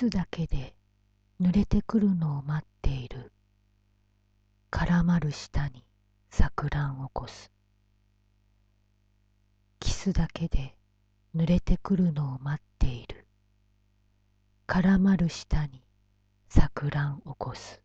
スだけで濡れてくるのを待っている。絡まる舌に錯乱起こす。キスだけで濡れてくるのを待っている。絡まる舌に錯乱起こす。